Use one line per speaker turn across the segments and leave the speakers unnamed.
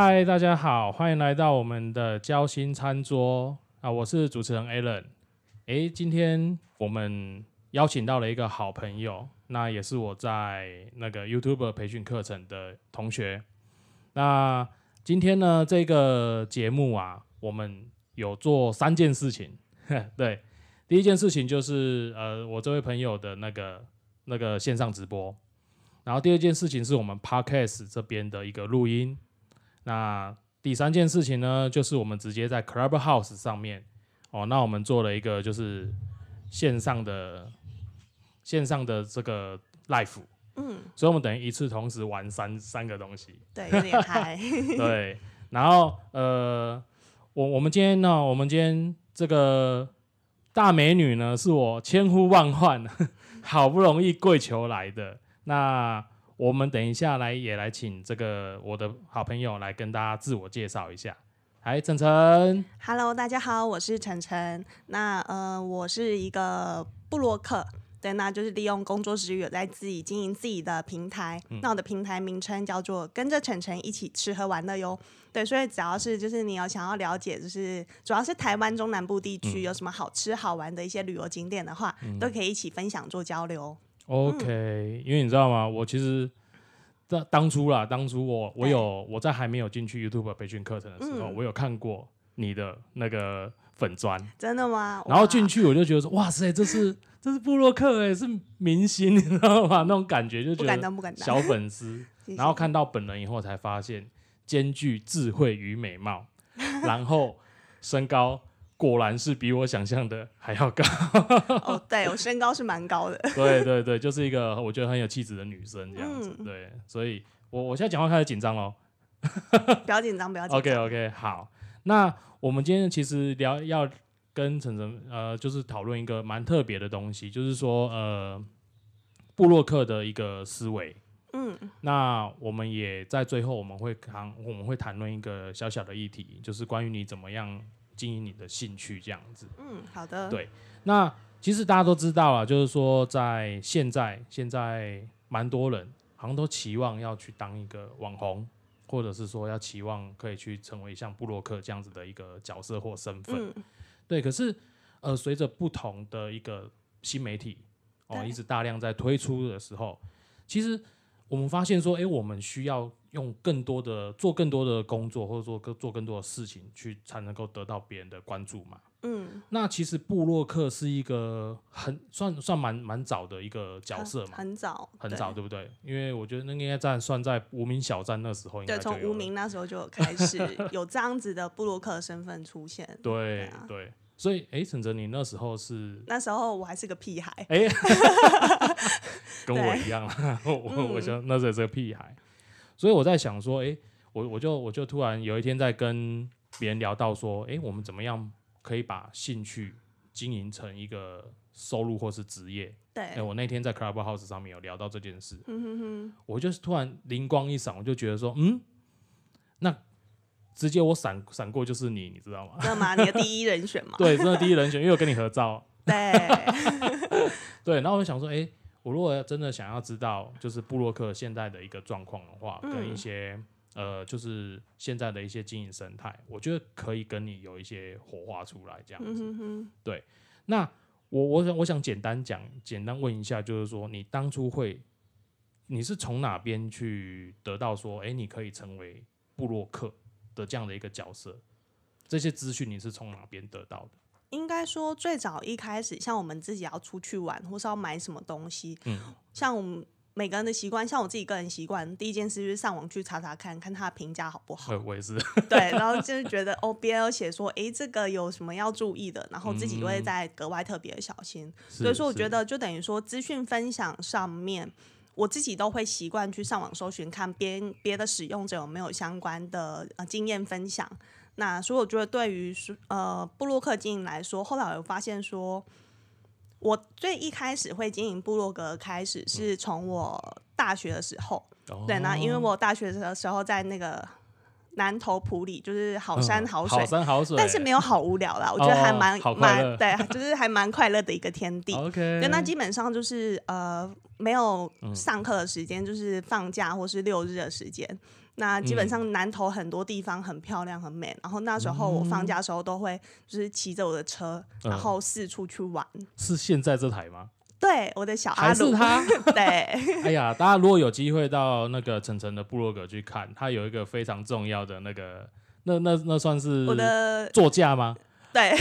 嗨，大家好，欢迎来到我们的交心餐桌啊！我是主持人 Alan。诶，今天我们邀请到了一个好朋友，那也是我在那个 YouTube 培训课程的同学。那今天呢，这个节目啊，我们有做三件事情。对，第一件事情就是呃，我这位朋友的那个那个线上直播。然后第二件事情是我们 Podcast 这边的一个录音。那第三件事情呢，就是我们直接在 Clubhouse 上面哦，那我们做了一个就是线上的线上的这个 live，
嗯，
所以我们等于一次同时玩三三个东西。
对，有点嗨。
对，然后呃，我我们今天呢，我们今天这个大美女呢，是我千呼万唤，好不容易跪求来的。那我们等一下来也来请这个我的好朋友来跟大家自我介绍一下。哎，晨晨
，Hello，大家好，我是晨晨。那呃，我是一个布洛克，对，那就是利用工作之余有在自己经营自己的平台。那我的平台名称叫做“跟着晨晨一起吃喝玩乐”哟。对，所以只要是就是你有想要了解，就是主要是台湾中南部地区有什么好吃好玩的一些旅游景点的话，都可以一起分享做交流。
OK，、因为你知道吗？我其实当当初啦，当初我我有我在还没有进去 YouTube 培训课程的时候，
嗯
我有看过你的那个粉砖，
真的吗？
然后
哇
进去我就觉得说，哇塞，这是这是布洛克哎，是明星，你知道吗？那种感觉就
不
觉得。小粉丝。然后看到本人以后才发现，兼具智慧与美貌，然后身高果然是比我想象的还要高。
哦，对我身高是蛮高的。
对对对，就是一个我觉得很有气质的女生这样子。
嗯
对，所以我我现在讲话开始紧张喽。
不要紧张，不要紧张。
OK OK，好，那我们今天其实聊要跟晨晨呃，就是讨论一个蛮特别的东西，就是说呃，布洛克的一个思维。
嗯
那我们也在最后我们会谈我们会谈论一个小小的议题，就是关于你怎么样经营你的兴趣这样子。
嗯，好的。
对那其实大家都知道啊，就是说在现在现在蛮多人好像都期望要去当一个网红，或者是说要期望可以去成为像布洛克这样子的一个角色或身份。
嗯
对，可是呃，随着不同的一个新媒体哦，一直大量在推出的时候，其实我们发现说，诶，我们需要用更多的做更多的工作，或者说更做更多的事情，去才能够得到别人的关注嘛。
嗯，
那其实布洛克是一个很算算蛮蛮早的一个角色嘛，
很早，
很早，对。不对？因为我觉得那个应该在算在无名小站那时候应该
对，从无名那时候就开始 有这样子的布洛克身份出现。
对
啊。
对，所以哎，陈哲，你那时候是？
那时候我还是个屁孩，
哎，跟我一样啦，我我想那时候也是个屁孩，所以我在想说，哎，我我就我就突然有一天在跟别人聊到说，哎，我们怎么样可以把兴趣经营成一个收入或是职业？
对
哎，，我那天在 Clubhouse 上面有聊到这件事，
嗯哼哼，
我就是突然灵光一闪，我就觉得说，嗯，那直接我闪闪过就是你，你知道吗？
知道吗？你的第一人选嘛？
对，真的第一人选，因为我跟你合照。
对，
对，然后我就想说，哎、我如果真的想要知道，就是布洛克现在的一个状况的话，跟一
嗯
些呃，就是现在的一些经营生态，我觉得可以跟你有一些火花出来，这样
嗯
子。
哼哼，
那我我想我想简单讲，简单问一下，就是说你当初会，你是从哪边去得到说，哎、你可以成为布洛克的这样的一个角色？这些资讯你是从哪边得到的？
应该说最早一开始，像我们自己要出去玩，或是要买什么东西，
嗯
像我们每个人的习惯，像我自己个人习惯，第一件事就是上网去查查看看它的评价好不好
我。我也是，
对，然后就是觉得哦，别人有写说，诶，这个有什么要注意的，然后自己就会
嗯
再格外特别的小心。
是
所以说，我
是
觉得就等于说，资讯分享上面，我自己都会习惯去上网搜寻，看别别的使用者有没有相关的呃经验分享。那所以我觉得，对于说呃布洛克经营来说，后来我有发现说，我最一开始会经营布洛格，开始是从我大学的时候。对，那因为
哦
我大学的时候在那个南投埔里，就是好山
嗯
好水，
好山好水，
但是没有好无聊啦，我觉得还
哦
蛮、蛮对，就是还蛮快乐的一个天地。
OK，
对，那基本上就是呃没有
嗯
上课的时间，就是放假或是六日的时间。那基本上南投很多地方很漂亮很美，然后那时候我放假的时候都会就是骑着我的车，
嗯
然后四处去玩。
是现在这台吗？
对，我的小阿
还是
鲁，
他？
对，
哎呀，大家如果有机会到那个晨晨的部落格去看，他有一个非常重要的那个，那那那算是
我的
座驾吗？
对，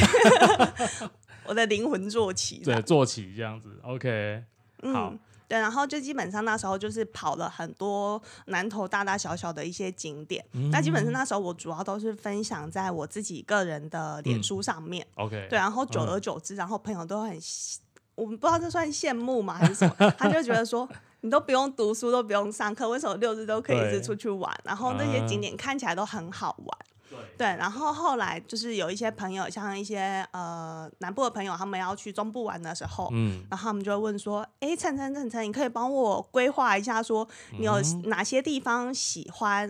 我的灵魂坐骑这
对，坐骑这样子。OK，好
嗯，对，然后就基本上那时候就是跑了很多南投大大小小的一些景点。
嗯
那基本上那时候我主要都是分享在我自己个人的脸书上面。
OK，
对，然后久而久之，然后朋友都很羡，我们不知道这算羡慕吗还是什么，他就觉得说。你都不用读书，都不用上课，为什么六日都可以一直出去玩？然后那些景
嗯
点看起来都很好玩。
对。
对，然后后来就是有一些朋友，像一些呃南部的朋友，他们要去中部玩的时候，
嗯，
然后他们就会问说：“哎，晨晨晨晨，你可以帮我规划一下，说你有
嗯
哪些地方喜欢？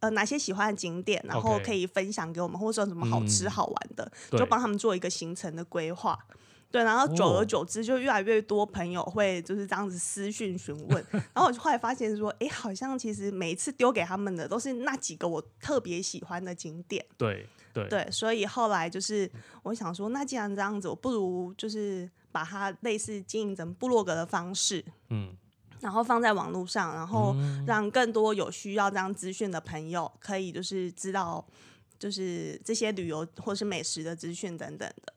呃，哪些喜欢的景点，然后可以分享给我们，或者说什么好吃
嗯。
好玩的，
对。
就帮他们做一个行程的规划。”对，然后久而
哦。
久之，就越来越多朋友会就是这样子私讯询问，然后我就后来发现说，哎，好像其实每一次丢给他们的都是那几个我特别喜欢的景点。
对对。
对，所以后来就是我想说，那既然这样子，我不如就是把它类似经营成部落格的方式，
嗯，
然后放在网络上，然后让更多有需要这样资讯的朋友可以就是知道，就是这些旅游或是美食的资讯等等的。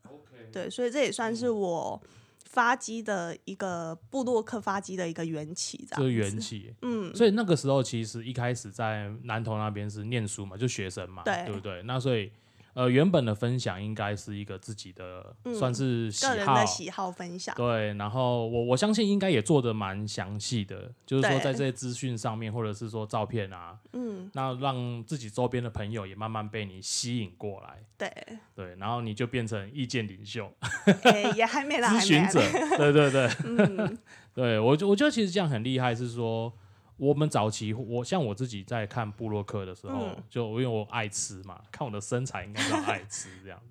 对，所以这也算是我发迹的一个部落客发迹的一个缘起，这
这
样子。
个缘起。
嗯，
所以那个时候其实一开始在南投那边是念书嘛，就学生嘛，
对
不对？那所以呃原本的分享应该是一个自己的、
嗯
算是喜好
个人的，喜好分享。
对。然后我我相信应该也做的蛮详细的，就是说在这些资讯上面，或者是说照片啊，
嗯，
那让自己周边的朋友也慢慢被你吸引过来，
对，
对。然后你就变成意见领袖、
诶也还没啦，还没
咨询者，对对对。
嗯，
对我觉我觉得其实这样很厉害，是说我们早期我像我自己在看布洛克的时候，
嗯
就因为我爱吃嘛，看我的身材应该叫爱吃这样，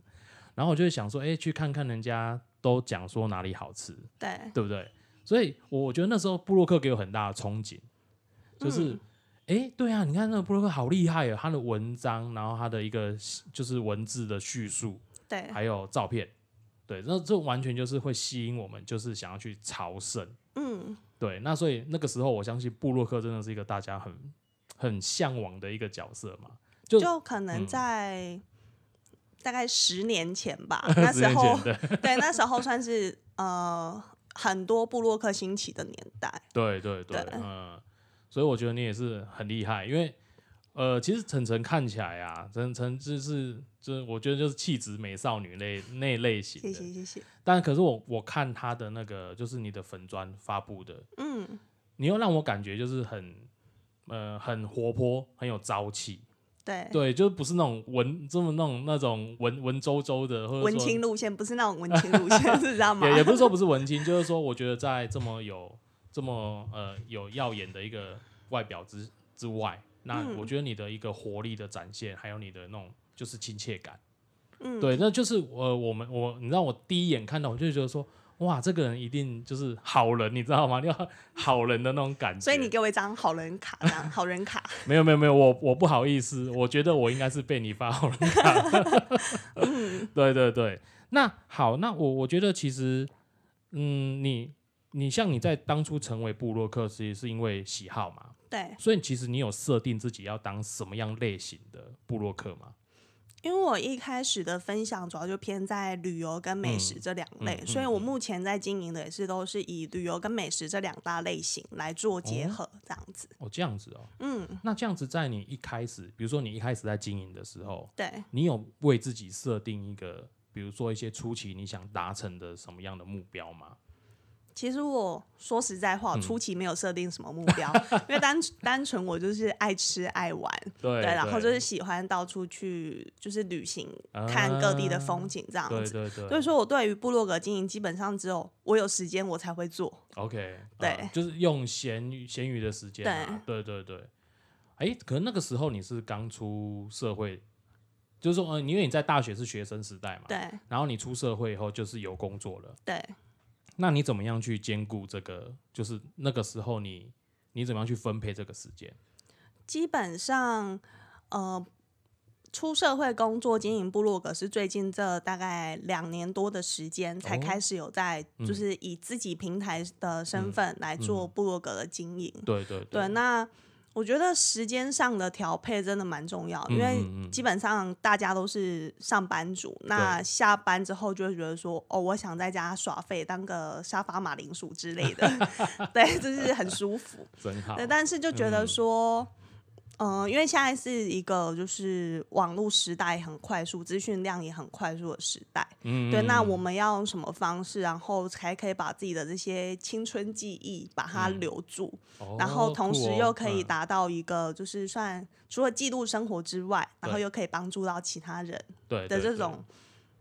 然后我就会想说，哎、去看看人家都讲说哪里好吃，
对，
对不对？所以我觉得那时候布洛克给我很大的憧憬，就是。
嗯
哎、对啊，你看那个布洛克好厉害哦，他的文章，然后他的一个就是文字的叙述，
对，
还有照片，对，那这完全就是会吸引我们，就是想要去朝圣。
嗯，
对，那所以那个时候，我相信布洛克真的是一个大家很很向往的一个角色嘛。就
就可能
嗯
在大概十年前吧，那时候
前对
对，那时候算是呃很多布洛克兴起的年代。
对对对，
对
嗯，所以我觉得你也是很厉害，因为呃，其实晨晨看起来啊，晨晨就是就是我觉得就是气质美少女类那类型
谢
的，
谢谢谢，
但可是我我看他的那个就是你的粉砖发布的，
嗯，
你又让我感觉就是很呃很活泼，很有朝气。
对，
对，就不是那种文这么那种那种文文绉绉的，或者
文青路线不是那种文青路线，是这样吗？
也也不是说不是文青，就是说我觉得在这么有这么呃有耀眼的一个外表之之外，那
嗯
我觉得你的一个活力的展现，还有你的那种就是亲切感，
嗯，
对，那就是呃我们我你知道我第一眼看到我就觉得说。哇，这个人一定就是好人，你知道吗？你要好人的那种感觉。
所以你给我一张好人卡，好人卡。
没有没有没有，我我不好意思，我觉得我应该是被你发好人卡。对对对，那好，那我我觉得其实，嗯，你你像你在当初成为布洛克，其实是因为喜好嘛，
对，
所以其实你有设定自己要当什么样类型的布洛克吗？
因为我一开始的分享主要就偏在旅游跟美食这两类，
嗯嗯
所以我目前在经营的也是都是以旅游跟美食这两大类型来做结合，这样子。
哦，这样子哦，
嗯，
那这样子在你一开始，比如说你一开始在经营的时候，
对。
你有为自己设定一个，比如说一些初期你想达成的什么样的目标吗？
其实我说实在话，
嗯
初期没有设定什么目标，因为单单纯我就是爱吃爱玩，
对
对，然后就是喜欢到处去就是旅行，看各地的风景这样子。
对对对，
所以说我对于部落格经营，基本上只有我有时间我才会做。
OK，
对
呃就是用闲余闲余的时间、啊，对对对。哎、可能那个时候你是刚出社会，就是说，呃，因为你在大学是学生时代嘛，
对
然后你出社会以后就是有工作了，
对，
那你怎么样去兼顾这个？就是那个时候你你怎么样去分配这个时间？
基本上，呃，出社会工作经营部落格是最近这大概两年多的时间才
哦
开始有在，
嗯
就是以自己平台的身份来做部落格的经营。
对对
对，那我觉得时间上的调配真的蛮重要，因为基本上大家都是上班族，那下班之后就会觉得说，哦，我想在家耍废，当个沙发马铃薯之类的，对，就是很舒服。
真好。
对，，但是就觉得
嗯。
说，嗯、因为现在是一个就是网络时代很快速，资讯量也很快速的时代。
嗯
对，那
嗯
我们要用什么方式，然后才可以把自己的这些青春记忆把它
嗯
留住，
哦
然后同时又可以
嗯
达到一个就是算除了记录生活之外，然后又可以帮助到其他人的这种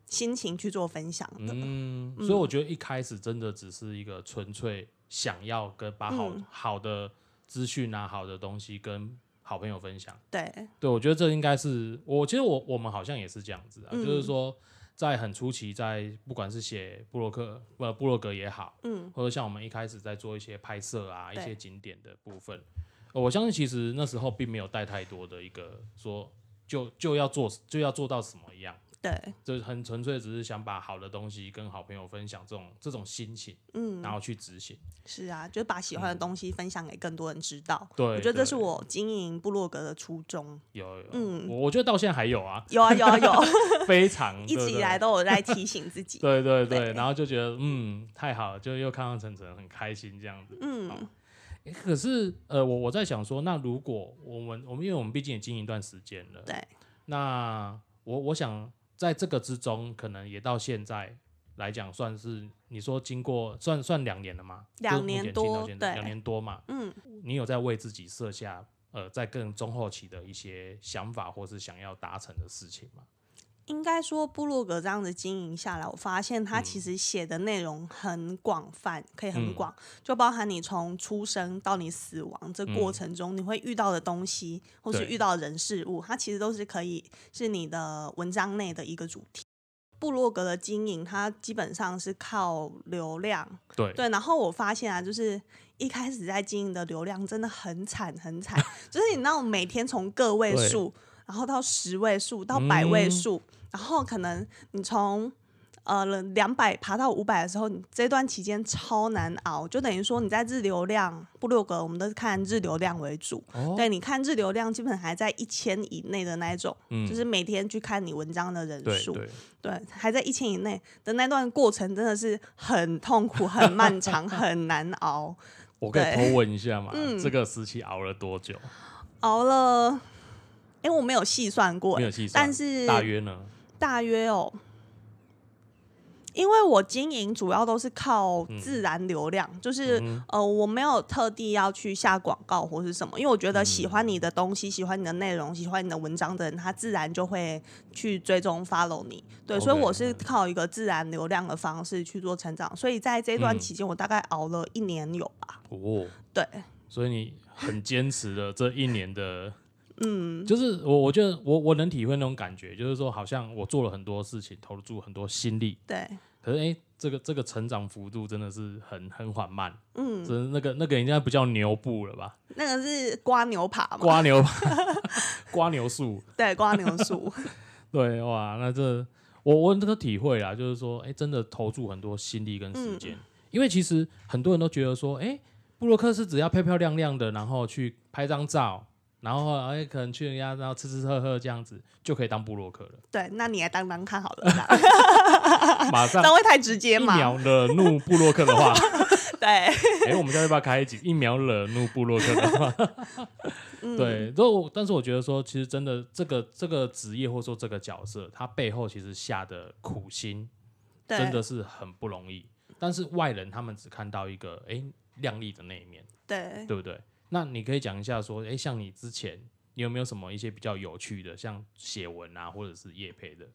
心情去做分享的。
嗯，所以我觉得一开始真的只是一个纯粹想要跟把好、
嗯
好的资讯啊、好的东西跟好朋友分享。
对，
对，我觉得这应该是我，其实我我们好像也是这样子啊，
嗯
就是说在很初期，在不管是写布洛克呃布洛格也好，
嗯，
或者像我们一开始在做一些拍摄啊、一些景点的部分，呃我相信其实那时候并没有带太多的一个说就就要做就要做到什么一样。
对，
就是很纯粹，只是想把好的东西跟好朋友分享，这种这种心情，
嗯，
然后去执行。
是啊，就是把喜欢的东西分享给更多人知道。
对，
我觉得这是我经营部落格的初衷。
有有，
嗯
我我觉得到现在还有啊，
有啊有啊有，
非常
一直以来
都
都有在提醒自己。
对对对，
对
然后就觉得嗯太好了，就又看到晨晨很开心这样子。
嗯，
可是呃，我我在想说，那如果我们我们因为我们毕竟也经营一段时间了，
对，
那我我想在这个之中，可能也到现在来讲，算是你说经过算算两年了吗？
两年多对
两年多嘛。
嗯，
你有在为自己设下呃在更中后期的一些想法，或是想要达成的事情吗？
应该说部落格这样子经营下来，我发现它
嗯。
其实写的内容很广泛，可以很
嗯。
广，就包含你从出生到你死亡这过
嗯。
程中，你会遇到的东西，或是遇到的人事物，它其实都是可以是你的文章内的一个主题。部落格的经营，它基本上是靠流量，
对。
对，然后我发现啊，就是一开始在经营的流量真的很惨很惨，就是你那种每天从个位数，然后到十位数，到百位
嗯。
数，然后可能你从呃两百爬到五百的时候，你这段期间超难熬，就等于说你在日流量部落格，我们都是看日流量为主，
哦，
对，你看日流量基本还在一千以内的那一种，
嗯
就是每天去看你文章的人数，
对对，
对，还在一千以内的那段过程，真的是很痛苦、很漫长、很难熬。
我可以
对
偷问一下嘛？
嗯
这个时期熬了多久？
熬了，哎、我没有细算过，
没有细算，
但是
大约呢？
大约哦，因为我经营主要都是靠自然流量，就是、
嗯
呃，我没有特地要去下广告或是什么，因为我觉得喜欢你的
嗯
东西、喜欢你的内容、喜欢你的文章的人，他自然就会去追踪 follow 你。对所以我是
嗯
靠一个自然流量的方式去做成长。所以在这段
嗯
期间，我大概熬了一年有吧。
哦，
对，
所以你很坚持的这一年的，
嗯，
就是我我觉得我我能体会那种感觉，就是说好像我做了很多事情，投入很多心力，
对，
可是哎、诶这个这个成长幅度真的是很很缓慢，
嗯，
真的那个那个应该不叫牛步了吧？
那个是刮牛爬嘛？
刮牛刮 牛树，
对，刮牛树。
对哇，那这我我这个体会啦，就是说，哎、真的投注很多心力跟
嗯
时间，因为其实很多人都觉得说，哎、布洛克是只要漂漂亮亮的，然后去拍张照，然后哎、可能去人家然后吃吃喝喝这样子就可以当布洛克了，
对，那你来当当看好了啦，
马上
会太直接
一
嘛？
秒惹怒布洛克的话，
对，
哎、我们现在要不要开一集一秒惹怒布洛克的话？
嗯，
对，都我但是我觉得说，其实真的这个这个职业或者说这个角色，他背后其实下的苦心真的是很不容易。但是外人他们只看到一个哎亮丽的那一面，
对，
对不对？那你可以讲一下说，哎，像你之前你有没有什么一些比较有趣的，像写文啊，或者是业配的？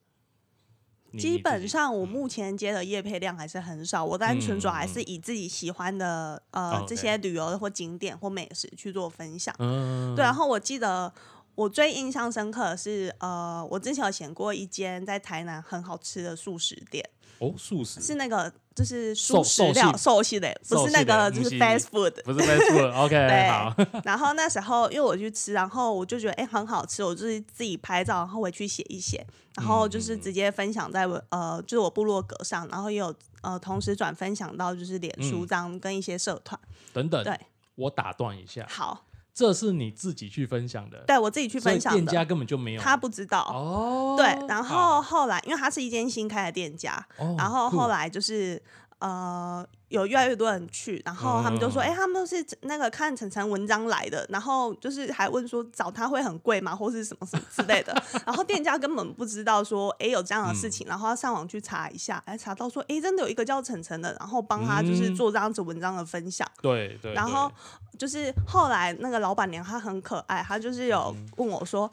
基本上我
嗯
目前接的业配量还是很少，我单纯主要还是以自己喜欢的呃这些旅游或景点或美食去做分享。
嗯，
对，然后我记得我最印象深刻的是呃，我之前有选过一间在台南很好吃的素食店，
哦，素食
是那个就是素食料
寿
寿系的，不是那个就是 fast food。
不是 fast food，OK，
对。
好，
然 后那时候因为我去吃，然后我就觉得哎、很好吃，我就是自己拍照，然后回去写一写，然后就是直接分享在我呃就是我部落格上，然后也有呃同时转分享到就是脸书
嗯。
这样跟一些社团。
等等，
对，
我打断一下，
好，
这是你自己去分享的，
对我自己去分享的。
店家，根本就没有，
他不知道。
哦，
对，然后后来因为他是一间新开的店家，
哦
然后后来就是呃有越来越多人去，然后他们就说，
嗯。
哎、他们都是那个看晨晨文章来的，然后就是还问说找他会很贵吗，或是什么什么之类的，然后店家根本不知道说，哎、有这样的事
嗯。
情，然后他上网去查一下，哎查到说，哎、真的有一个叫晨晨的，然后帮他就是
嗯。
做这样子文章的分享。
对对，
然后就是后来那个老板娘她很可爱，她就是有
嗯
问我说，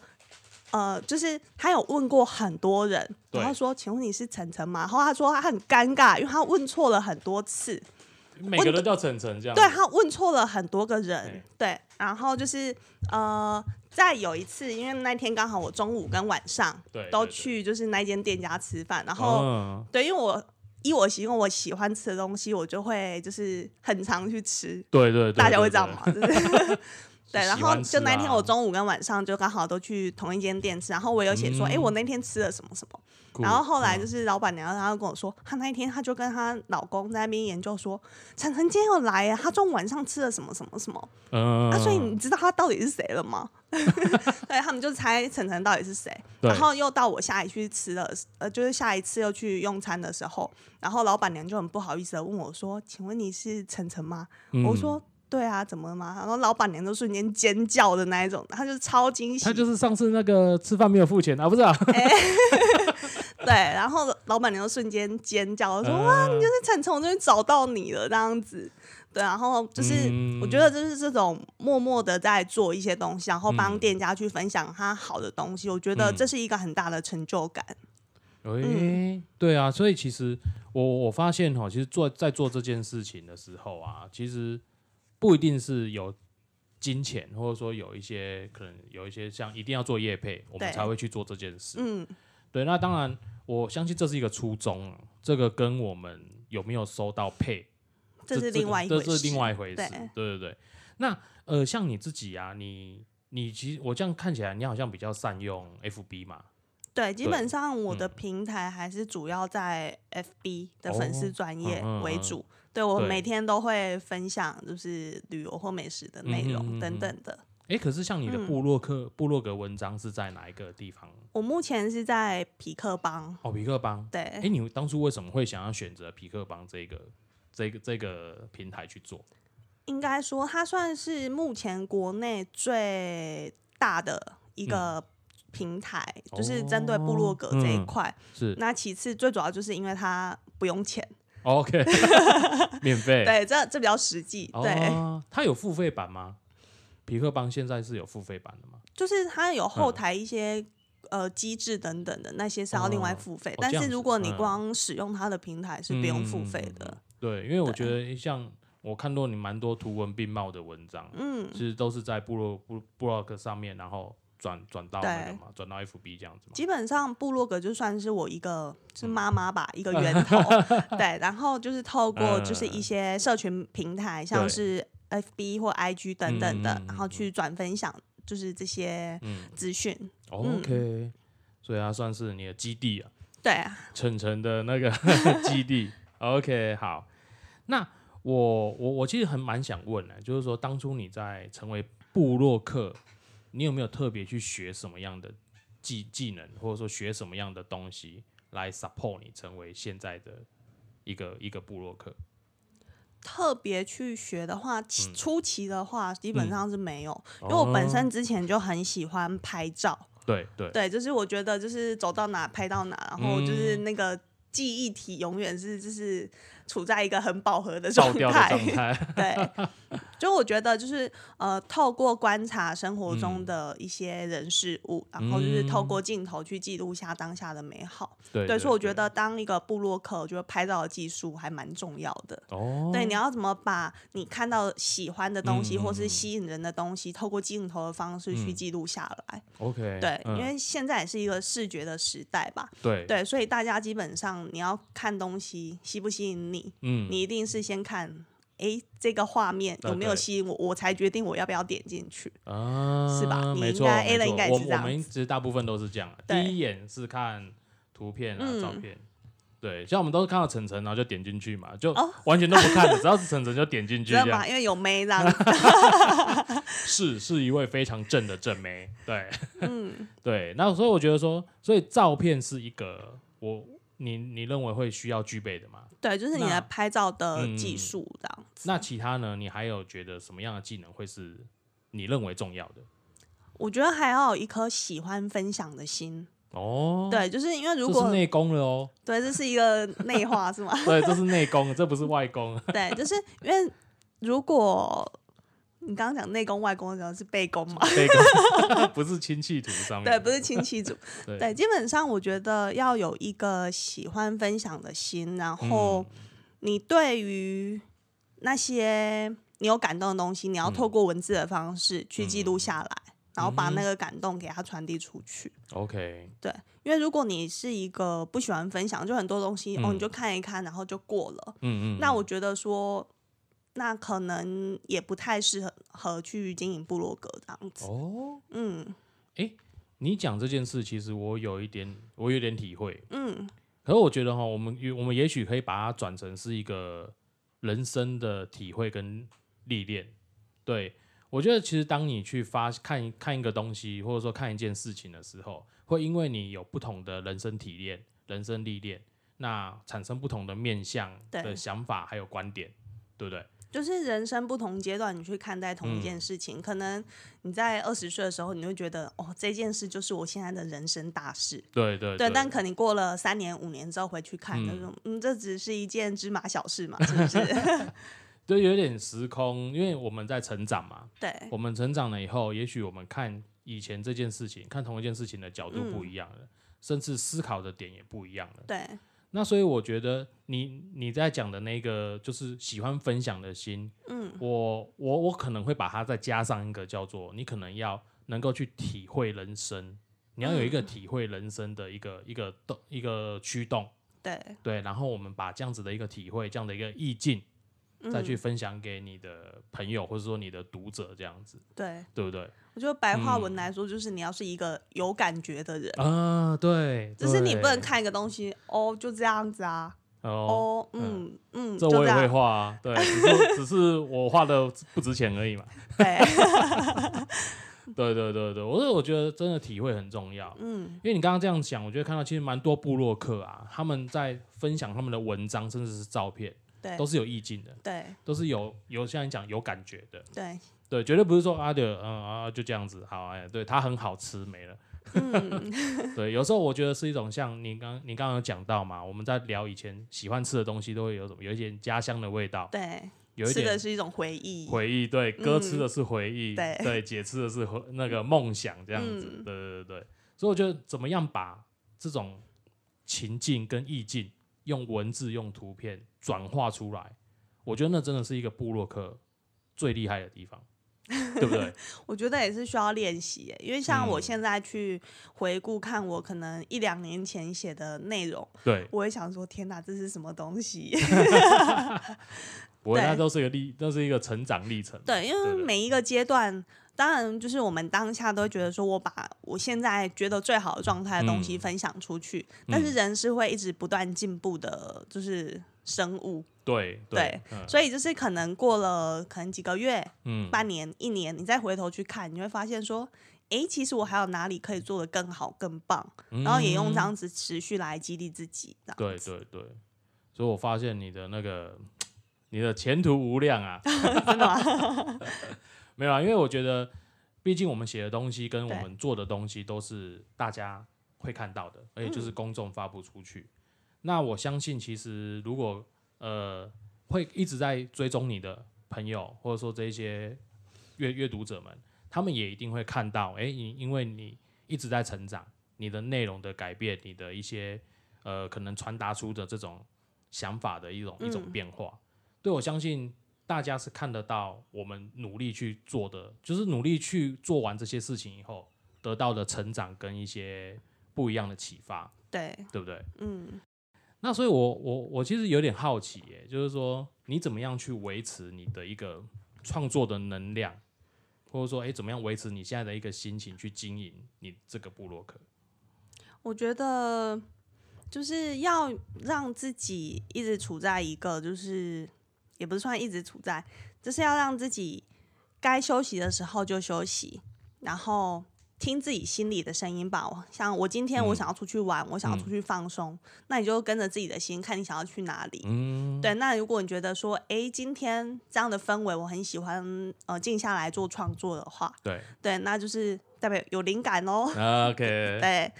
呃，就是他有问过很多人，
对
然后说，请问你是晨晨吗？然后他说他很尴尬，因为他问错了很多次，
对每个都叫晨晨这样，
对他问错了很多个人
对，
然后就是呃。再有一次，因为那天刚好我中午跟晚上都去就是那间店家吃饭，然后、
嗯
对，因为我依我习惯，我喜欢吃的东西，我就会就是很常去吃。
对对对，
大家会这样嘛？？就是 对，然后就那天
啊
我中午跟晚上就刚好都去同一间店吃，然后我有写说，哎、
嗯
我那天吃了什么什么。然后后来就
嗯
是老板娘，她就跟我说，她那一天她就跟她老公在那边研究说，晨晨今天又来啊，她中午晚上吃了什么什么什么。
嗯，
啊，所以你知道她到底是谁了吗？对他们就猜晨晨到底是谁，然后又到我下一去吃了，呃，就是下一次又去用餐的时候，然后老板娘就很不好意思的问我说：“请问你是晨晨吗？”
嗯
我说：“对啊，怎么了吗？”然后老板娘都瞬间尖叫的那一种，她就超惊喜，
他就是上次那个吃饭没有付钱啊，不是啊？
对，然后老板娘就瞬间尖叫说：“
嗯
哇，你就是晨晨，我终于找到你了！”这样子，对，然后就是、
嗯
我觉得就是这种默默的在做一些东西，然后帮
嗯
店家去分享他好的东西，我觉得
嗯
这是一个很大的成就感。
诶、对啊，所以其实我我发现哈，其实做在做这件事情的时候啊，其实不一定是有金钱，或者说有一些可能有一些像一定要做业配，我们才会去做这件事。
嗯，
对，那当然我相信这是一个初衷啊，这个跟我们有没有收到配，
这是另外一回事。
这是另外一回事。
对
对对对。那呃，像你自己啊，你你其实我这样看起来，你好像比较善用 FB 嘛。
对，基本上我的
嗯
平台还是主要在 FB 的粉丝
哦
专业
嗯嗯嗯
为主。对我每天都会分享，就是旅游或美食的内容等等的。
哎，可是像你的
嗯
部落客、部落格文章是在哪一个地方？
我目前是在皮克邦，
哦，皮克邦。
对，
哎，你当初为什么会想要选择皮克邦这个、这个、这个平台去做？
应该说它算是目前国内最大的一个平台，就是针对部落格这一
嗯哦嗯
块。
是
那其次最主要就是因为它不用钱，
OK，免费。
对，这这比较实际。对，
哦，它有付费版吗？皮克邦现在是有付费版的吗？
就是它有后
嗯
台一些。呃，机制等等的那些是要另外付费，但是如果你
嗯
光使用它的平台是不用付费的。
对，因为我觉得像我看到你蛮多图文并茂的文章，
嗯，
其实都是在部落部部落格上面，然后转转到那个
对
嘛，转到 FB 这样子嘛。
基本上部落格就算是我一个是妈妈吧，
嗯
一个源头。对，然后就是透过就是一些社群平台，像是 FB 或 IG 等等的，然后去转分享，就是这些
嗯
资讯。
，OK，所以它算是你的基地啊，
对啊，
晨晨的那个 基地。OK，好，那我我我其实很蛮想问的，就是说当初你在成为部落客，你有没有特别去学什么样的技技能，或者说学什么样的东西来 support 你成为现在的一个一个部落客？
特别去学的话，初期的话基本
嗯
上是没有，因为我本
哦
身之前就很喜欢拍照。
对对
对，就是我觉得就是走到哪拍到哪，然后就是
嗯
那个记忆体永远是就是处在一个很饱和的。状态，对，就我觉得就是呃，透过观察生活
嗯
中的一些人事物，然后就是透过镜头去记录下当下的美好。
对
对，所以我觉得当一个部落客，我觉得拍照的技术还蛮重要的。
哦，
对，你要怎么把你看到喜欢的东西，
嗯
或是吸引人的东西，透过镜头的方式去
嗯
记录下来
？OK，
对，
嗯
因为现在也是一个视觉的时代吧。
对
对，所以大家基本上你要看东西吸不吸引你，
嗯
你一定是先看。诶，这个画面有没有吸引我，我才决定我要不要点进去。
啊，
是吧你应该 Alan
错
应该是这样
我们其实大部分都是这样第一眼是看图片啊、
嗯
照片。对，像我们都是看到晨晨，然后就点进去嘛，就
哦
完全都不看的，只要是晨晨就点进 去
知道吗？
这样。
因为有妹这样。
是是一位非常正的正妹，对
嗯，
对。那所以我觉得说，所以照片是一个我你你认为会需要具备的吗？
对，就是你
那
的拍照的
嗯
技术这样子。
那其他呢？你还有觉得什么样的技能会是你认为重要的？
我觉得还要有一颗喜欢分享的心。
哦，，
对，就是因为如果
是内功了哦。
对，这是一个内化是吗？
对，这是内功，这不是外功。
对，就是因为如果你刚刚讲内功外功的时候是背功嘛？
不是亲戚图上面。
对，不是亲戚组。
对
对，基本上我觉得要有一个喜欢分享的心，然后
嗯
你对于那些你有感动的东西，你要透过文字的方式去记录下来，然后把那个感动给它传递出去。
OK，对
因为如果你是一个不喜欢分享，就很多东西、哦，
嗯
你就看一看，然后就过了。
嗯嗯，
那我觉得说，那可能也不太适合合去经营部落格这样子。
哦，
嗯
你讲这件事，其实我有一点，我有点体会。
嗯，
可是我觉得哈，我们我们也许可以把它转成是一个人生的体会跟历练。对我觉得，其实当你去发看一看一个东西，或者说看一件事情的时候，会因为你有不同的人生体验、人生历练，那产生不同的面向的想法还有观点，对不对？
就是人生不同阶段，你去看待同一
嗯
件事情，可能你在二十岁的时候，你会觉得哦，这件事就是我现在的人生大事。
对对
对，但可能过了三年、五年之后回去看，
嗯
就说嗯，这只是一件芝麻小事嘛，是不是？
对，有点时空，因为我们在成长嘛，
对，
我们成长了以后，也许我们看以前这件事情，看同一件事情的角度
嗯
不一样了，甚至思考的点也不一样了。
对，
那所以我觉得你你在讲的那个就是喜欢分享的心，
嗯，
我我我可能会把它再加上一个叫做你可能要能够去体会人生，你要有一个
嗯。
体会人生的一个一个动一个驱动，
对，
对，然后我们把这样子的一个体会，这样的一个意境，再去
嗯
分享给你的朋友或者说你的读者，这样子，
对，
对不对？
我觉得白话
嗯
文来说，就是你要是一个有感觉的人，
啊，对，
只是你不能看一个东西，哦，就这样子啊，
哦，
哦，嗯嗯，
这我也会画啊，对，只是 只是我画的不值钱而已嘛。
对，
对对对对，我是我觉得真的体会很重要，
嗯，
因为你刚刚这样讲，我觉得看到其实蛮多部落客啊，他们在分享他们的文章，甚至是照片，
对。
都，是有意境的，
对，
都是有有像你讲有感觉的，
对，
对，绝对不是说啊对，嗯啊就这样子，好哎，对，它很好吃没了。
嗯，
对，有时候我觉得是一种像你刚你刚刚有讲到嘛，我们在聊以前喜欢吃的东西，都会有什么有一点家乡的味道，
对，
有一点
吃的是一种回忆，
回忆。对，哥吃
嗯
的是回忆，
对。
姐吃的是回那个梦想，这样子。
嗯。
对对对对，所以我觉得怎么样把这种情境跟意境用文字、用图片转化出来，我觉得那真的是一个部落客最厉害的地方，对不对？
我觉得也是需要练习，因为像我
嗯
现在去回顾看我可能一两年前写的内容，
对，
我也想说，天哪，这是什么东西？
不会，
对
那都是一个历，都是一个成长历程。
对，因为每一个阶段，当然就是我们当下都会觉得说，我把我现在觉得最好的状态的东西
嗯
分享出去，但是人是会一直不断进步的，就是生物，
对
对，
嗯
所以就是可能过了可能几个月、
嗯，
半年、一年，你再回头去看，你会发现说。哎，其实我还有哪里可以做的更好、更棒，然后也用这
嗯
样子持续来激励自己。这样
对对对，所以我发现你的那个 你的前途无量啊，
真的吗？
没有啊，因为我觉得，毕竟我们写的东西跟我们做的东西都是大家会看到的，而且就是
嗯。
公众发布出去。那我相信，其实如果呃会一直在追踪你的朋友，或者说这一些阅阅读者们，他们也一定会看到，哎，你因为你一直在成长，你的内容的改变，你的一些呃可能传达出的这种想法的一种一种变化，对我相信大家是看得到我们努力去做的，就是努力去做完这些事情以后得到的成长跟一些不一样的启发，
对，
对不对？
嗯。
那所以我，我我其实有点好奇，耶，就是说你怎么样去维持你的一个创作的能量，或者说，哎，怎么样维持你现在的一个心情去经营你这个部落格？
我觉得就是要让自己一直处在一个，就是也不是算一直处在，就是要让自己该休息的时候就休息，然后。听自己心里的声音吧。像我今天我想要出去玩，我想要出去放松，那你就跟着自己的心，看你想要去哪里。嗯，对。那如果你觉得说，哎，今天这样的氛围我很喜欢，呃，静下来做创作的话，
对
对，那就是代表有灵感哦。
OK。
对，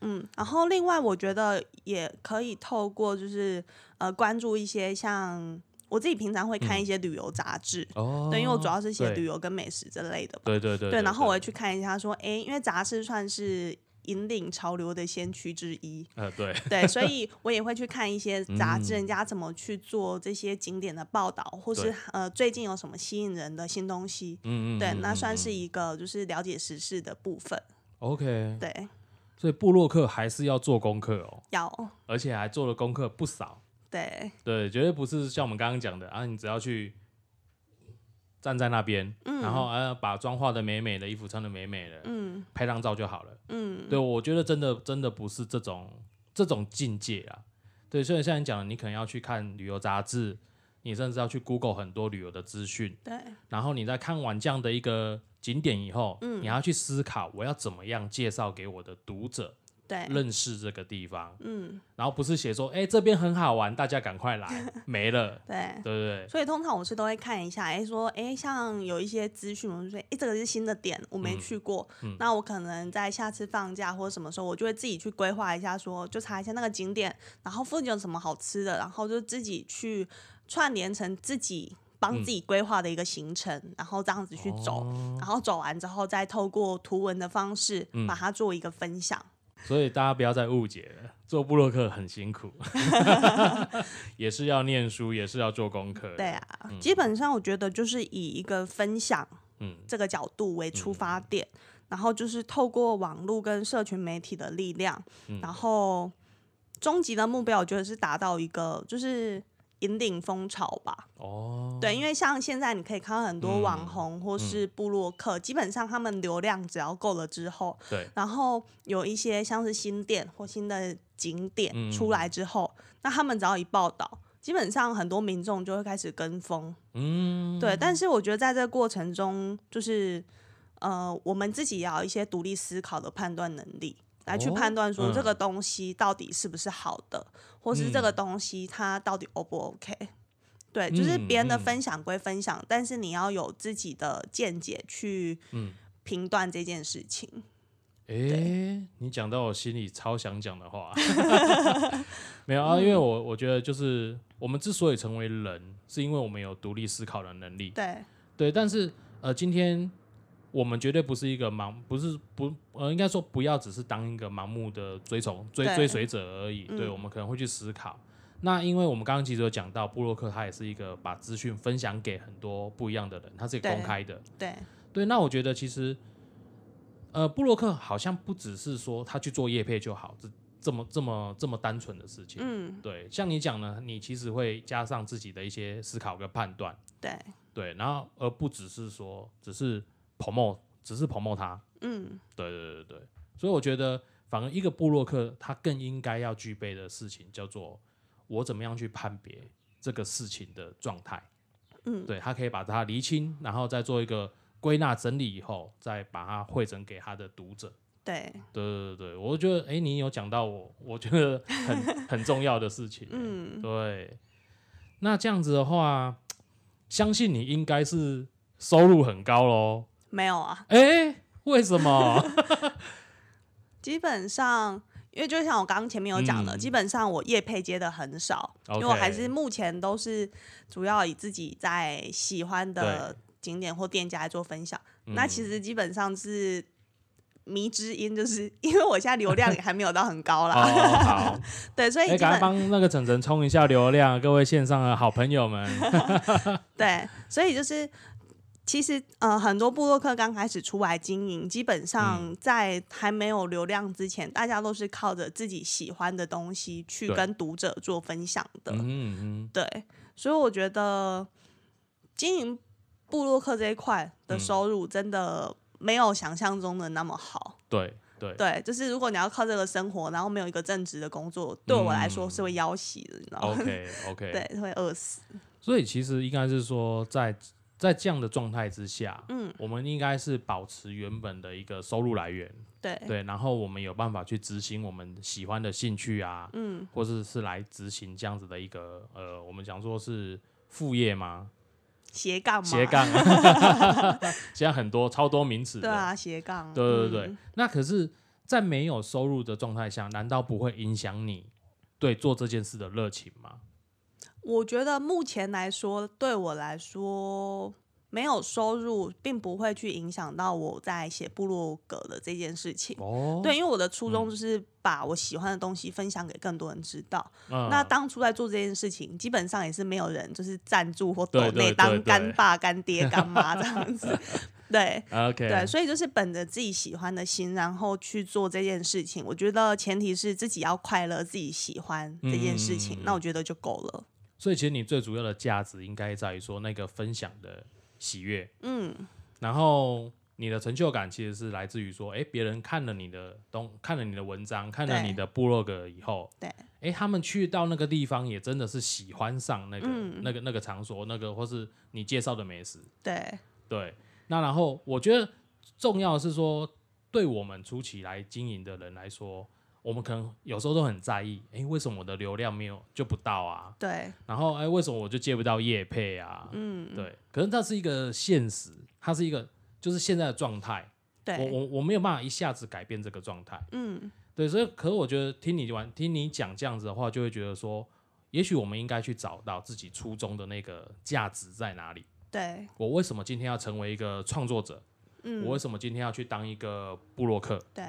嗯。然后另外，我觉得也可以透过就是呃，关注一些像。我自己平常会看一些旅游杂志，对，因为我主要是写旅游跟美食之类的。
对对对。
对，然后我会去看一下，说，哎，因为杂志算是引领潮流的先驱之一。
呃，对。
对，所 以我也会去看一些杂志，人家怎么去做这些景点的报道，或是呃，最近有什么吸引人的新东西。嗯嗯。对，那算是一个就是了解时事的部分。
OK。
对。
所以布洛克还是要做功课哦。
要。
而且还做了功课不少。
对
对，绝对不是像我们刚刚讲的啊！你只要去站在那边，然后呃把妆化的美美的，衣服穿的美美的，嗯，拍张照就好了。嗯，对，我觉得真的真的不是这种这种境界啊。对，所以像你讲的，你可能要去看旅游杂志，你甚至要去 Google 很多旅游的资讯。
对，
然后你在看完这样的一个景点以后，嗯，你要去思考我要怎么样介绍给我的读者。
对，
认识这个地方，嗯，然后不是写说，哎，这边很好玩，大家赶快来，没了，
对，
对对对。
所以通常我是都会看一下，哎，说，哎，像有一些资讯，我就说，哎，这个是新的点，我没去过，那我可能在下次放假或者什么时候，我就会自己去规划一下，说，就查一下那个景点，然后附近有什么好吃的，然后就自己去串联成自己帮自己规划的一个行程，然后这样子去走，然后走完之后再透过图文的方式把它做一个分享。
所以大家不要再误解了，做布洛克很辛苦，也是要念书，也是要做功课。
对啊，基本上我觉得就是以一个分享，嗯，这个角度为出发点，然后就是透过网络跟社群媒体的力量，然后终极的目标，我觉得是达到一个就是。引领风潮吧。哦，对，因为像现在你可以看到很多网红或是部落客，基本上他们流量只要够了之后，
对，
然后有一些像是新店或新的景点出来之后，那他们只要一报道，基本上很多民众就会开始跟风。嗯，对。但是我觉得在这个过程中，就是呃，我们自己要一些独立思考的判断能力。来去判断说这个东西到底是不是好的，或是这个东西它到底 O 不 OK？对，就是别人的分享归分享，但是你要有自己的见解去评断这件事情。
哎，你讲到我心里超想讲的话，没有啊？因为我我觉得就是我们之所以成为人，是因为我们有独立思考的能力。
对
对，但是呃，今天。我们绝对不是一个盲，不是不呃，应该说不要只是当一个盲目的追从追追随者而已。对，我们可能会去思考。那因为我们刚刚其实有讲到，布洛克他也是一个把资讯分享给很多不一样的人，他是公开的。
对
对，那我觉得其实呃，布洛克好像不只是说他去做业配就好，这这么这么这么单纯的事情。嗯，对，像你讲呢，你其实会加上自己的一些思考跟判断。
对
对，然后而不只是说只是。Promo 只是 promo 他，嗯，对对对对，所以我觉得，反而一个布洛克他更应该要具备的事情叫做，我怎么样去判别这个事情的状态，嗯，对他可以把它厘清，然后再做一个归纳整理以后，再把它汇整给他的读者。
对，
对对对我觉得，哎，你有讲到我，我觉得很很重要的事情，嗯，对，那这样子的话，相信你应该是收入很高喽。
没有啊？
哎，为什么？
基本上因为就像我刚刚前面有讲的，
嗯
基本上我业配接的很少因为我还是目前都是主要以自己在喜欢的景点或店家来做分享。那其实基本上是迷之音，就是 因为我现在流量也还没有到很高
哦，
啦，
好，
对，所以
哎，赶快帮那个晨晨冲一下流量，各位线上的好朋友们。
对，所以就是。其实，呃，很多部落客刚开始出来经营，基本
嗯
上在还没有流量之前，大家都是靠着自己喜欢的东西去跟读者做分享的。
嗯嗯
对，所以我觉得经营部落客这一块的
嗯
收入真的没有想象中的那么好。
对对
对，就是如果你要靠这个生活，然后没有一个正职的工作，对我来说
嗯
是会要挟的，你知道吗
？，OK OK，
对，会饿死。
所以其实应该是说在，在这样的状态之下，
嗯，
我们应该是保持原本的一个收入来源，
对，
对，然后我们有办法去执行我们喜欢的兴趣啊，
嗯，
或者是来执行这样子的一个呃，我们讲说是副业吗？
斜杠嘛，
斜杠，现在很多超多名词，
对啊，斜杠，
对对对，
嗯。
那可是，在没有收入的状态下，难道不会影响你对做这件事的热情吗？
我觉得目前来说，对我来说，没有收入，并不会去影响到我在写部落格的这件事情。
哦，
对，因为我的初衷就是把我喜欢的东西分享给更多人知道。
嗯，
那当初在做这件事情，基本上也是没有人就是赞助或
对
抖内当干爸、干 爹、干妈这样子。对
OK，
对，所以就是本着自己喜欢的心，然后去做这件事情。我觉得前提是自己要快乐，自己喜欢这件事情，
嗯
那我觉得就够了。
所以其实你最主要的价值应该在于说那个分享的喜悦，
嗯，
然后你的成就感其实是来自于说，哎，别人看了你的东，看了你的文章，看了你的部落格以后，
对，
哎，他们去到那个地方也真的是喜欢上那个、
嗯。
那个那个场所，那个或是你介绍的美食，
对，
对，那然后我觉得重要的是说，对我们初期来经营的人来说，我们可能有时候都很在意，诶，为什么我的流量没有就不到啊？
对，
然后诶，为什么我就接不到业配啊？
嗯，
对，可是它是一个现实，它是一个就是现在的状态，我
对，
我我没有办法一下子改变这个状态，
嗯，
对，所以可是我觉得听你玩，听你讲这样子的话，就会觉得说，也许我们应该去找到自己初衷的那个价值在哪里。
对，
我为什么今天要成为一个创作者？
嗯，
我为什么今天要去当一个布洛克？
对，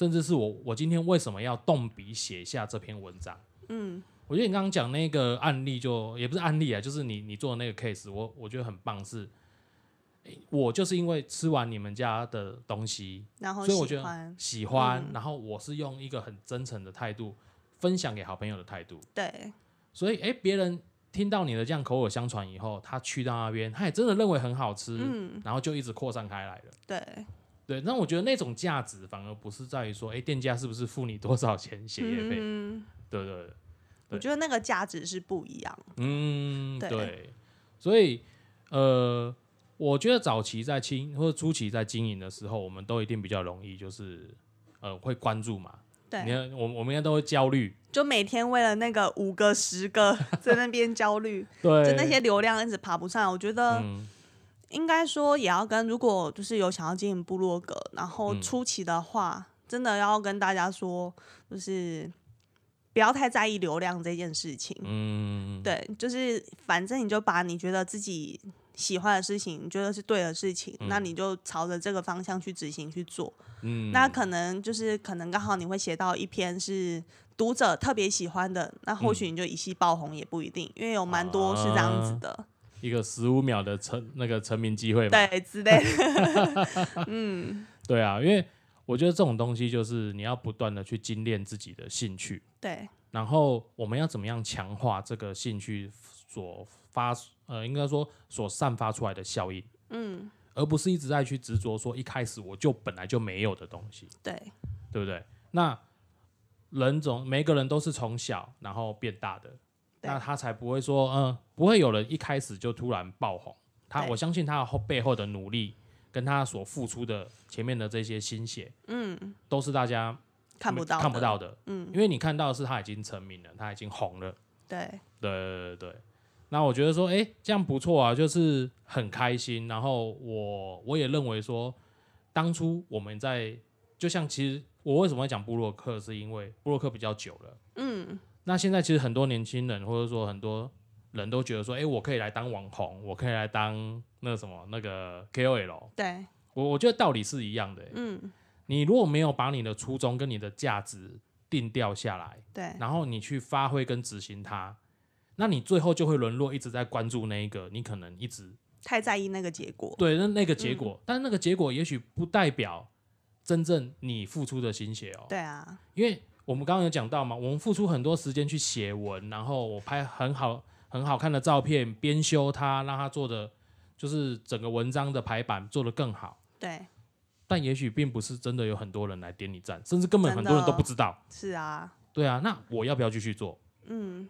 甚至是我我今天为什么要动笔写下这篇文章？
嗯，
我觉得你刚刚讲那个案例就也不是案例啊，就是你你做的那个 case，我我觉得很棒是，诶我就是因为吃完你们家的东西
然后
所以我觉得
喜欢，嗯。
然后我是用一个很真诚的态度分享给好朋友的态度，
对，
所以哎，别人听到你的这样口耳相传以后，他去到那边，他也真的认为很好吃，
嗯，
然后就一直扩散开来了。
对，
对，那我觉得那种价值反而不是在于说，哎、店家是不是付你多少钱写业费？
嗯，
对对对，
我觉得那个价值是不一样。
嗯，
对
对，所以呃，我觉得早期在经或者初期在经营的时候，我们都一定比较容易，就是呃会关注嘛。你
对，
看，我我们应该都会焦虑，
就每天为了那个五个、十个 在那边焦虑，
对，
就那些流量一直爬不上。我觉得
嗯
应该说也要跟，如果就是有想要经营部落格，然后
嗯。
初期的话，真的要跟大家说，就是不要太在意流量这件事情。
嗯，
对，就是反正你就把你觉得自己喜欢的事情，你觉得是对的事情，那你就朝着这个方向去执行去做。
嗯，
那可能就是可能刚好你会写到一篇是读者特别喜欢的，那或许你就一夕爆红也不一定，因为有蛮多是这样子的，
一个十五秒的成那个成名机会嘛，
对之类的。嗯，
对啊，因为我觉得这种东西就是你要不断的去精炼自己的兴趣，
对，
然后我们要怎么样强化这个兴趣所发呃，应该说所散发出来的效应，
嗯，
而不是一直在去执着说一开始我就本来就没有的东西，
对，
对不对？那人总每个人都是从小然后变大的，
对
那他才不会说，嗯、不会有人一开始就突然爆红。他我相信他后背后的努力跟他所付出的前面的这些心血，
嗯，
都是大家
看不到，
看不，到的，
嗯，
因为你看到的是他已经成名了，他已经红了，
对，
对对对对。那我觉得说，哎、这样不错啊，就是很开心。然后我我也认为说，当初我们在就像其实我为什么会讲布洛克，是因为布洛克比较久了。
嗯，
那现在其实很多年轻人，或者说很多人都觉得说，哎、我可以来当网红，我可以来当那个什么那个 KOL。
对，
我我觉得道理是一样的、
嗯，
你如果没有把你的初衷跟你的价值定调下来，
对，
然后你去发挥跟执行它，那你最后就会沦落一直在关注那一个，你可能一直
太在意那个结果。
对那那个结果，但那个结果也许不代表真正你付出的心血哦。
对啊，
因为我们刚刚有讲到嘛，我们付出很多时间去写文，然后我拍很好很好看的照片，编修它，让它做的就是整个文章的排版做得更好。
对，
但也许并不是真的有很多人来点你赞，甚至根本很多人都不知道。
是啊，
对啊，那我要不要继续做？
嗯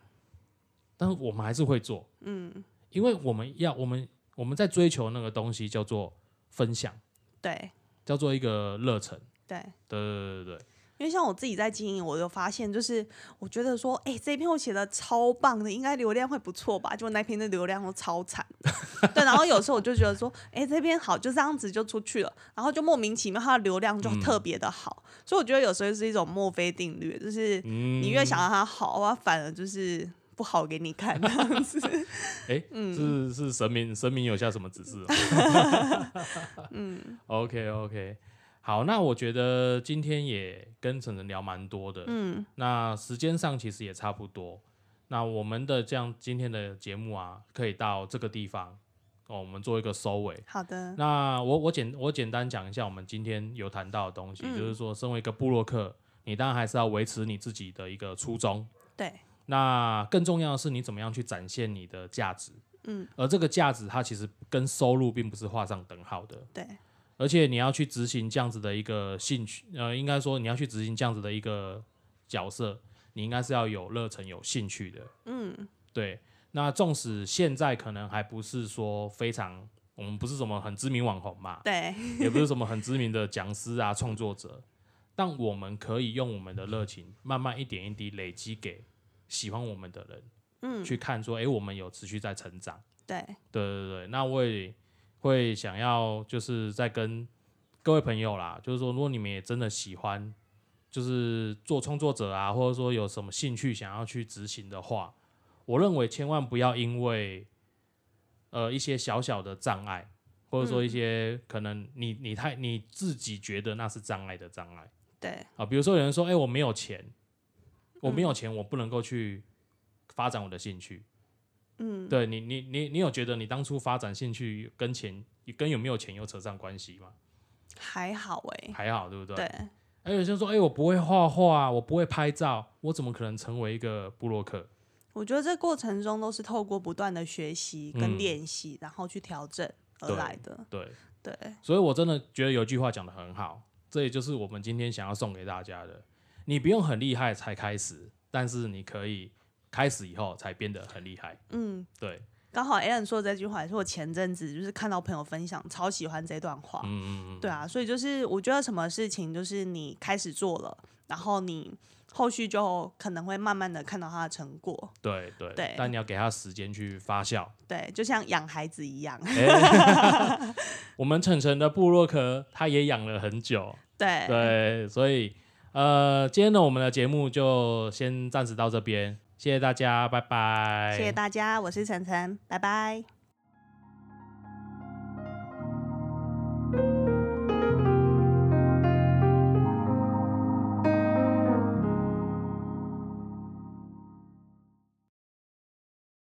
但是我们还是会做，
嗯，
因为我们要我们我们在追求那个东西叫做分享，
对
叫做一个热忱。
对。
对对对对
因为像我自己在经营，我就发现，就是我觉得说，哎、这一篇我写的超棒的，应该流量会不错吧？结果那篇的流量都超惨。对，然后有时候我就觉得说，哎、这篇好，就这样子就出去了，然后就莫名其妙它的流量就特别的好，所以我觉得有时候是一种墨菲定律，就是
嗯，
你越想让它好，它反而就是不好给你看这样子。
哎、
嗯
是是神明神明有下什么指示、哦？嗯，OK OK，好，那我觉得今天也跟晨晨聊蛮多的，
嗯
那时间上其实也差不多。那我们的这样今天的节目啊，可以到这个地方哦，我们做一个收尾。
好的，
那我我简我简单讲一下我们今天有谈到的东西，
嗯
就是说，身为一个部落客，你当然还是要维持你自己的一个初衷。
对，
那更重要的是，你怎么样去展现你的价值。
嗯，
而这个价值，它其实跟收入并不是画上等号的。
对，
而且你要去执行这样子的一个兴趣，呃，应该说你要去执行这样子的一个角色，你应该是要有热忱、有兴趣的。
嗯
对，那纵使现在可能还不是说非常，我们不是什么很知名网红嘛，
对，
也不是什么很知名的讲师啊、创作者，但我们可以用我们的热情，慢慢一点一滴累积给喜欢我们的人，
嗯
去看说，诶，我们有持续在成长。
对，
对对对，那我也会想要就是在跟各位朋友啦，就是说，如果你们也真的喜欢，就是做创作者啊，或者说有什么兴趣想要去执行的话，我认为千万不要因为呃一些小小的障碍，或者说一些可能你你太你自己觉得那是障碍的障碍。
对，
啊，比如说有人说，哎、我没有钱，我没有钱，我不能够去发展我的兴趣。
嗯，
对你，你你你有觉得你当初发展兴趣跟钱跟有没有钱有扯上关系吗？
还好哎、
还好，对不对？
对，
还有些人说，哎、我不会画画，我不会拍照，我怎么可能成为一个布洛克？
我觉得这过程中都是透过不断的学习跟
嗯
练习，然后去调整而来的。
对，
对，
所以我真的觉得有句话讲的很好，这也就是我们今天想要送给大家的。你不用很厉害才开始，但是你可以开始以后才变得很厉害。
嗯，
对，
刚好 Alan 说的这句话也是我前阵子就是看到朋友分享，超喜欢这段话。
嗯嗯嗯，
对啊，所以就是我觉得什么事情就是你开始做了，然后你后续就可能会慢慢的看到它的成果。
对对
对
但你要给他时间去发酵。
对，就像养孩子一样。
哎 我们晨晨的布洛克他也养了很久，
对，
对，所以呃，今天呢，我们的节目就先暂时到这边，谢谢大家，拜拜，
谢谢大家，我是晨晨，拜拜。